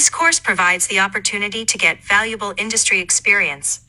This course provides the opportunity to get valuable industry experience.